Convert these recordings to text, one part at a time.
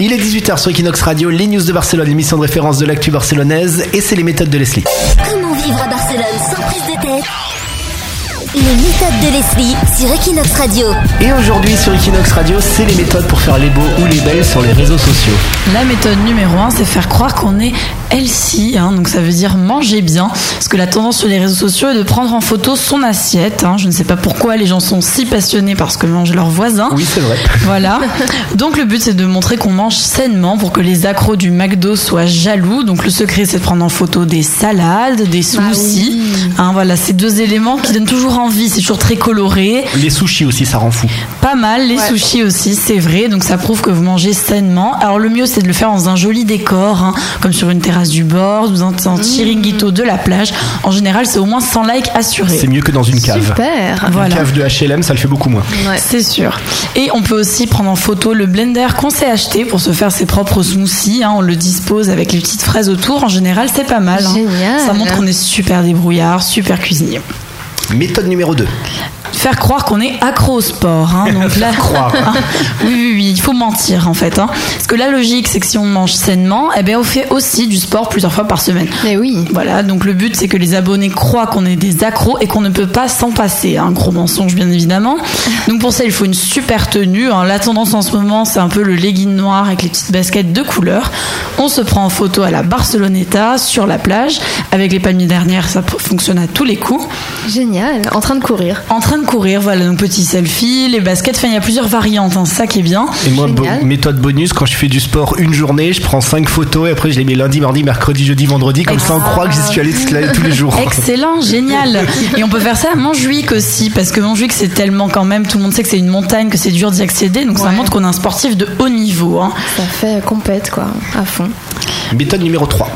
Il est 18h sur Equinox Radio, les news de Barcelone, l'émission de référence de l'actu barcelonaise, et c'est les méthodes de Leslie. Comment vivre Barcelone sans prise Les méthodes de Leslie sur Equinox Radio. Et aujourd'hui sur Equinox Radio, c'est les méthodes pour faire les beaux ou les belles sur les réseaux sociaux. La méthode numéro un, c'est faire croire qu'on est healthy, hein, donc ça veut dire manger bien, parce que la tendance sur les réseaux sociaux est de prendre en photo son assiette. hein. Je ne sais pas pourquoi les gens sont si passionnés par ce que mangent leurs voisins. Oui, c'est vrai. Voilà. Donc le but c'est de montrer qu'on mange sainement pour que les accros du McDo soient jaloux. Donc le secret c'est de prendre en photo des salades, des smoothies. Hein, voilà, ces deux éléments qui donnent toujours envie. C'est toujours très coloré. Les sushis aussi, ça rend fou. Pas mal, les sushis aussi, c'est vrai. Donc ça prouve que vous mangez sainement. Alors le mieux c'est de le faire dans un joli décor, hein, comme sur une terrasse du bord, dans un chiringuito de la plage. En général c'est au moins 100 likes assurés. C'est mieux que dans une cave. Super. Une Voilà. cave de HLM, ça le fait beaucoup moins. Ouais. C'est sûr. Et on peut aussi prendre en photo le blender qu'on s'est acheté pour se faire ses propres smoothies. hein. On le dispose avec les petites fraises autour. En général, c'est pas mal. hein. Génial. Ça montre qu'on est super débrouillard, super cuisinier. Méthode numéro 2. Faire croire qu'on est accro au sport. hein. Donc là, croire. oui, oui, oui, il faut mentir en fait. hein. Parce que la logique, c'est que si on mange sainement, eh bien, on fait aussi du sport plusieurs fois par semaine. Mais oui. Voilà, donc le but c'est que les abonnés croient qu'on est des accros et qu'on ne peut pas s'en passer. Un gros mensonge bien évidemment. Donc pour ça il faut une super tenue. hein. La tendance en ce moment c'est un peu le legging noir avec les petites baskets de couleur. On se prend en photo à la Barceloneta sur la plage avec les palmiers dernières, ça fonctionne à tous les coups. Génial. En train de courir. En train de courir, voilà, donc petit selfie, les baskets, enfin il y a plusieurs variantes, hein, c'est ça qui est bien. Et moi, bo- méthode bonus, quand je fais du sport une journée, je prends 5 photos et après je les mets lundi, mardi, mercredi, jeudi, vendredi, comme ça on croit que j'y suis allé toute la- tous les jours. Excellent, génial. Et on peut faire ça à Montjuic aussi, parce que Montjuic c'est tellement quand même, tout le monde sait que c'est une montagne, que c'est dur d'y accéder, donc ça montre qu'on est un sportif de haut niveau. hein. Ça fait compète, quoi. À fond. Méthode numéro 3.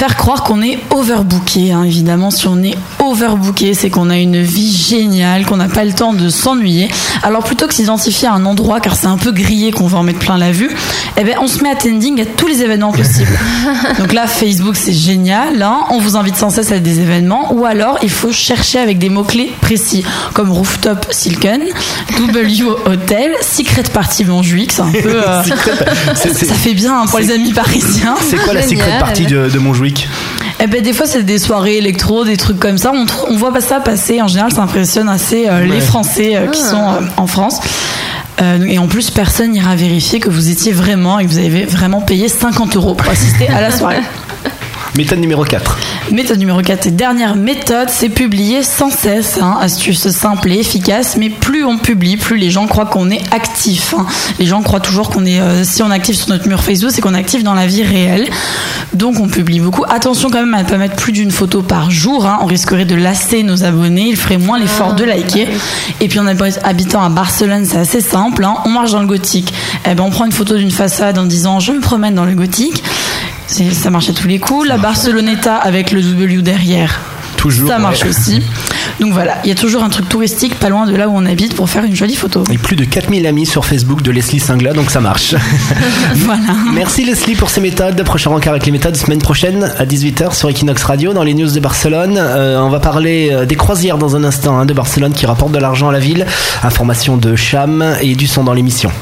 Faire croire qu'on est overbooké, hein. évidemment, si on est overbooké, c'est qu'on a une vie géniale, qu'on n'a pas le temps de s'ennuyer. Alors plutôt que s'identifier à un endroit, car c'est un peu grillé qu'on va en mettre plein la vue, eh ben on se met attending à tous les événements possibles. Donc là, Facebook c'est génial, hein. on vous invite sans cesse à des événements, ou alors il faut chercher avec des mots clés précis, comme rooftop Silken, W Hotel, Secret Party Montjuic, c'est un peu, euh, ça fait bien hein, pour les amis parisiens. C'est quoi la secret partie de, de Montjuic? Eh ben des fois c'est des soirées électro, des trucs comme ça. On, voit pas ça passer. En général, ça impressionne assez euh, les. Français euh, qui sont euh, en France. Et en plus, personne n'ira vérifier que vous étiez vraiment et que vous avez vraiment payé 50 euros pour assister à la soirée. Méthode numéro 4. Méthode numéro 4 et dernière méthode, c'est publier sans cesse. Hein, astuce simple et efficace, mais plus on publie, plus les gens croient qu'on est actif. hein. Les gens croient toujours qu'on est, euh, si on est actif sur notre mur Facebook, c'est qu'on est actif dans la vie réelle. Donc on publie beaucoup. Attention quand même à ne pas mettre plus d'une photo par jour. hein. On risquerait de lasser nos abonnés. Ils feraient moins l'effort de liker. Et puis en hab- habitant à Barcelone, c'est assez simple. On marche dans le gothique. Eh ben on prend une photo d'une façade en disant je me promène dans le gothique. Ça marche à tous les coups. La Barceloneta avec le W derrière. Toujours. Ça marche ouais. aussi. Donc voilà, il y a toujours un truc touristique pas loin de là où on habite pour faire une jolie photo. Et plus de 4000 amis sur Facebook de Leslie Singla, donc ça marche. Voilà. Merci Leslie pour ces méthodes. Prochain rencard avec les méthodes semaine prochaine à 18h sur Equinox Radio dans les news de Barcelone. Euh, on va parler euh, des croisières dans un instant hein, de Barcelone qui rapportent de l'argent à la ville. Information de Cham et du son dans l'émission.